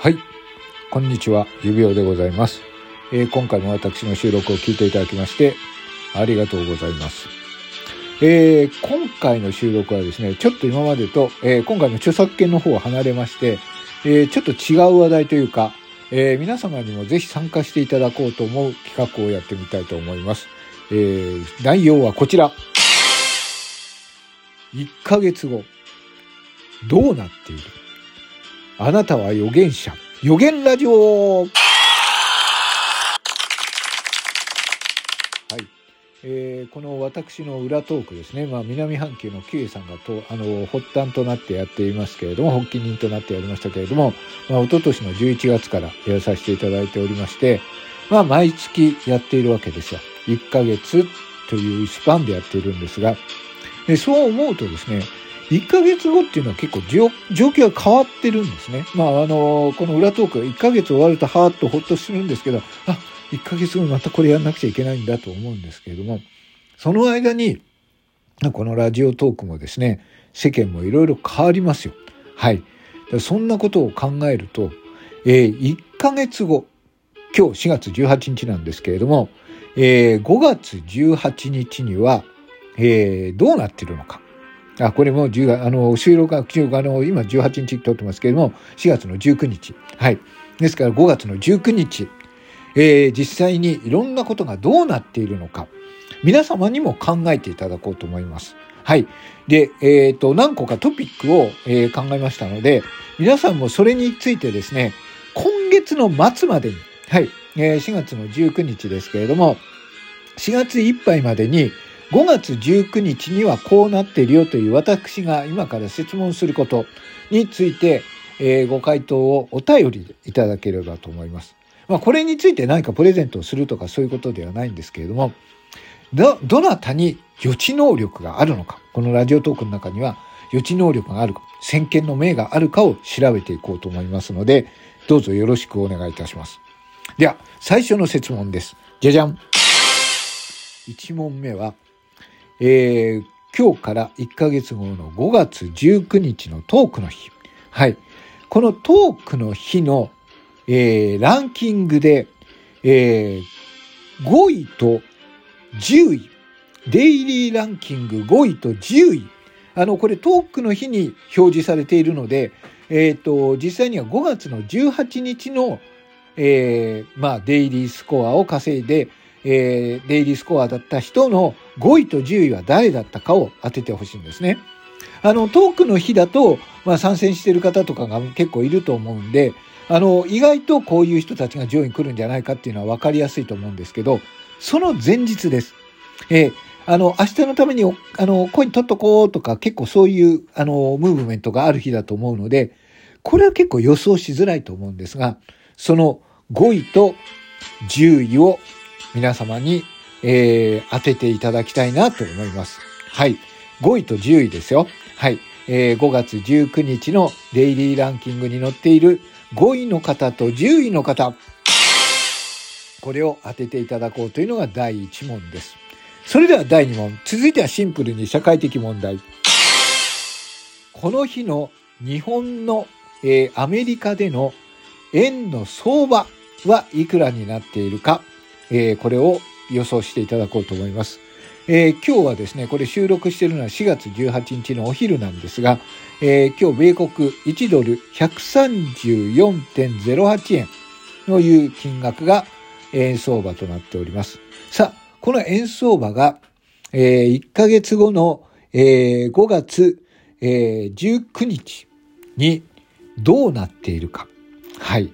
はい。こんにちは。指輪でございます。えー今回も私の収録を聞いていただきまして、ありがとうございます。えー今回の収録はですね、ちょっと今までと、えー今回の著作権の方を離れまして、えーちょっと違う話題というか、えー皆様にもぜひ参加していただこうと思う企画をやってみたいと思います。えー内容はこちら。1ヶ月後、どうなっている？あなたは預言者。預言ラジオはい。えーこの私の裏トークですね。まあ、南半球のキウイさんがと、あの、発端となってやっていますけれども、発起人となってやりましたけれども、まあ、一昨年の11月からやらさせていただいておりまして、まあ、毎月やっているわけですよ。1ヶ月というスパンでやっているんですが、でそう思うとですね、1ヶ月後っていうのは結構状況が変わってるんですね。まあ、あの、この裏トーク、1ヶ月終わるとはーっとほっとするんですけど、あ、1ヶ月後にまたこれやんなくちゃいけないんだと思うんですけれども、その間に、このラジオトークもですね、世間もいろいろ変わりますよ。はい。そんなことを考えると、えー1ヶ月後、今日4月18日なんですけれども、えー5月18日には、えーどうなってるのか。あ、これも10月、あの、収録が、あの、今18日撮ってますけれども、4月の19日。はい。ですから5月の19日、えー実際にいろんなことがどうなっているのか、皆様にも考えていただこうと思います。はい。で、えっ、と、何個かトピックを、えー考えましたので、皆さんもそれについてですね、今月の末までに、はい、えー4月の19日ですけれども、4月いっぱいまでに、5月19日にはこうなっているよという私が今から質問することについて、えーご回答をお便りいただければと思います。まあ、これについて何かプレゼントをするとかそういうことではないんですけれども、ど、どなたに予知能力があるのか、このラジオトークの中には予知能力があるか、先見の明があるかを調べていこうと思いますので、どうぞよろしくお願いいたします。では、最初の質問です。じゃじゃん。1問目は、えー今日から1ヶ月後の5月19日のトークの日。はい。このトークの日の、えーランキングで、えー5位と10位。デイリーランキング5位と10位。あの、これトークの日に表示されているので、えっ、と、実際には5月の18日の、えーまあ、デイリースコアを稼いで、えーデイリースコアだった人の5位と10位は誰だったかを当ててほしいんですね。あの、トークの日だと、まあ、参戦してる方とかが結構いると思うんで、あの、意外とこういう人たちが上位に来るんじゃないかっていうのは分かりやすいと思うんですけど、その前日です。えーあの、明日のために、あの、コイン取っとこうとか、結構そういう、あの、ムーブメントがある日だと思うので、これは結構予想しづらいと思うんですが、その5位と10位を皆様に、えー当てていただきたいなと思います。はい。5位と10位ですよ。はい。えー5月19日のデイリーランキングに載っている5位の方と10位の方、これを当てていただこうというのが第1問です。それでは第2問。続いてはシンプルに社会的問題。この日の日本の、えーアメリカでの円の相場はいくらになっているか、えーこれを予想していただこうと思います。えー今日はですね、これ収録しているのは4月18日のお昼なんですが、えー今日米国1ドル134.08円という金額が円相場となっております。さあ、この円相場が、えー1ヶ月後の、えー5月、えー19日にどうなっているか。はい。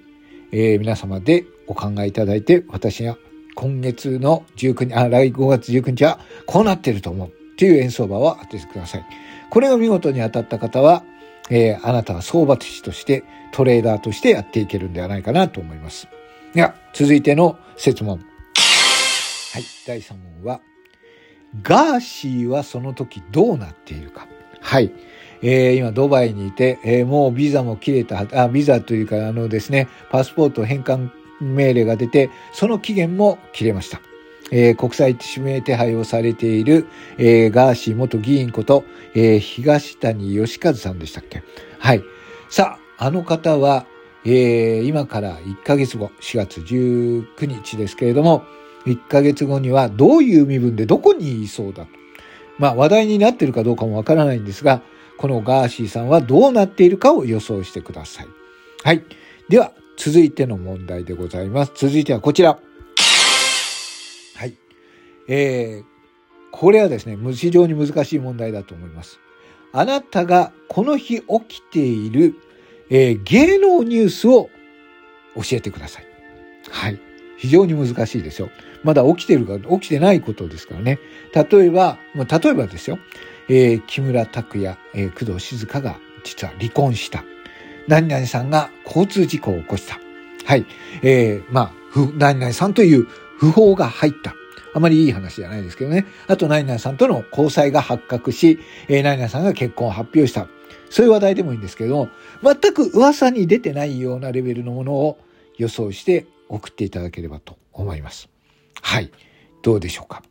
えー皆様でお考えいただいて、私が今月の19日、あ、来5月19日はこうなってると思うっていう円相場を当ててください。これが見事に当たった方は、えーあなたは相場師としてトレーダーとしてやっていけるんではないかなと思います。では、続いての質問。はい、第3問は、ガーシーはその時どうなっているか。はい。えー今ドバイにいて、えーもうビザも切れた、あ、ビザというかあのですね、パスポート返還命令が出て、その期限も切れました。えー国際指名手配をされている、えーガーシー元議員こと、えー東谷義和さんでしたっけ？はい。さあ、あの方は、え、今から1ヶ月後、4月19日ですけれども、1ヶ月後にはどういう身分でどこにいそうだと。まあ話題になっているかどうかもわからないんですが、このガーシーさんはどうなっているかを予想してください。はい。では、続いての問題でございます。続いてはこちら。はい。えー、これはですね、非常に難しい問題だと思います。あなたがこの日起きているえー、芸能ニュースを教えてください。はい。非常に難しいですよ。まだ起きてるか、起きてないことですからね。例えば、まあ、例えばですよ。えー、木村拓哉、えー、工藤静香が実は離婚した。何々さんが交通事故を起こした。はい。えー、まあ、何々さんという訃報が入った。あまりいい話じゃないですけどね。あと、何々さんとの交際が発覚し、えー、何々さんが結婚を発表した。そういう話題でもいいんですけど全く噂に出てないようなレベルのものを予想して送っていただければと思います。はい。どうでしょうか？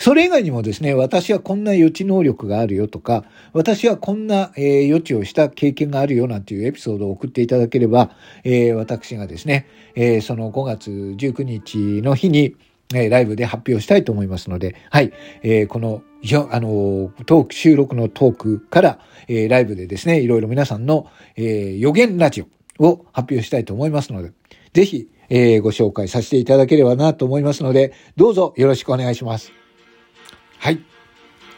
それ以外にもですね、私はこんな予知能力があるよとか、私はこんな、えー、予知をした経験があるよなんていうエピソードを送っていただければ、えー、私がですね、えー、その5月19日の日に、え、ライブで発表したいと思いますので、はい、えー、この、あの、トーク、収録のトークから、えー、ライブでですね、いろいろ皆さんの、えー、予言ラジオを発表したいと思いますので、ぜひ、え、ご紹介させていただければなと思いますので、どうぞよろしくお願いします。はい。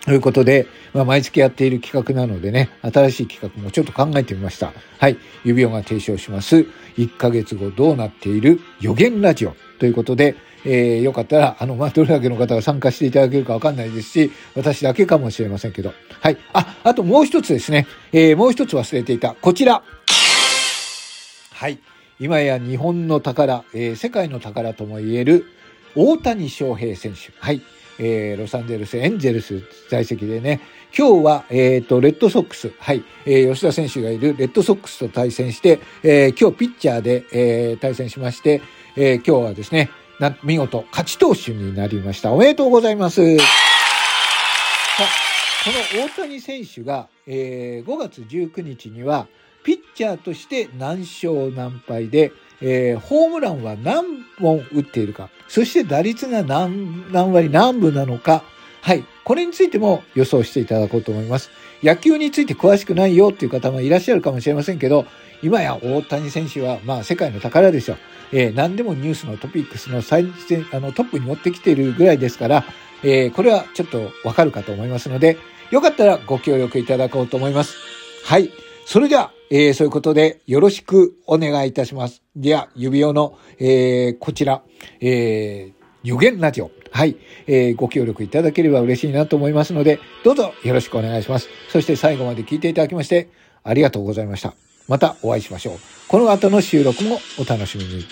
ということで、まあ、毎月やっている企画なのでね、新しい企画もちょっと考えてみました。はい。指輪が提唱します。1ヶ月後どうなっている予言ラジオということで、えー、よかったら、あの、まあ、どれだけの方が参加していただけるかわかんないですし、私だけかもしれませんけど。はい。あ、あともう一つですね。えー、もう一つ忘れていた。こちら。はい。今や日本の宝、えー、世界の宝とも言える、大谷翔平選手。はい。えー、ロサンゼルスエンジェルス在籍でね、今日は、えっ、ー、と、レッドソックス、はい、えー、吉田選手がいるレッドソックスと対戦して、えー、今日ピッチャーで、えー、対戦しまして、えー、今日はですね、な、見事、勝ち投手になりました。おめでとうございます。さこの大谷選手が、えー、5月19日には、ピッチャーとして何勝何敗で、えー、ホームランは何本打っているか、そして打率が何、何割何分なのか、はい。これについても予想していただこうと思います。野球について詳しくないよっていう方もいらっしゃるかもしれませんけど、今や大谷選手は、まあ世界の宝ですよ。えー、何でもニュースのトピックスの最前、あの、トップに持ってきているぐらいですから、えー、これはちょっとわかるかと思いますので、よかったらご協力いただこうと思います。はい。それでは、えー、そういうことでよろしくお願いいたします。では、指輪の、えー、こちら、えー、予言ラジオ。はい、えー、ご協力いただければ嬉しいなと思いますので、どうぞよろしくお願いします。そして最後まで聞いていただきまして、ありがとうございました。またお会いしましょう。この後の収録もお楽しみに。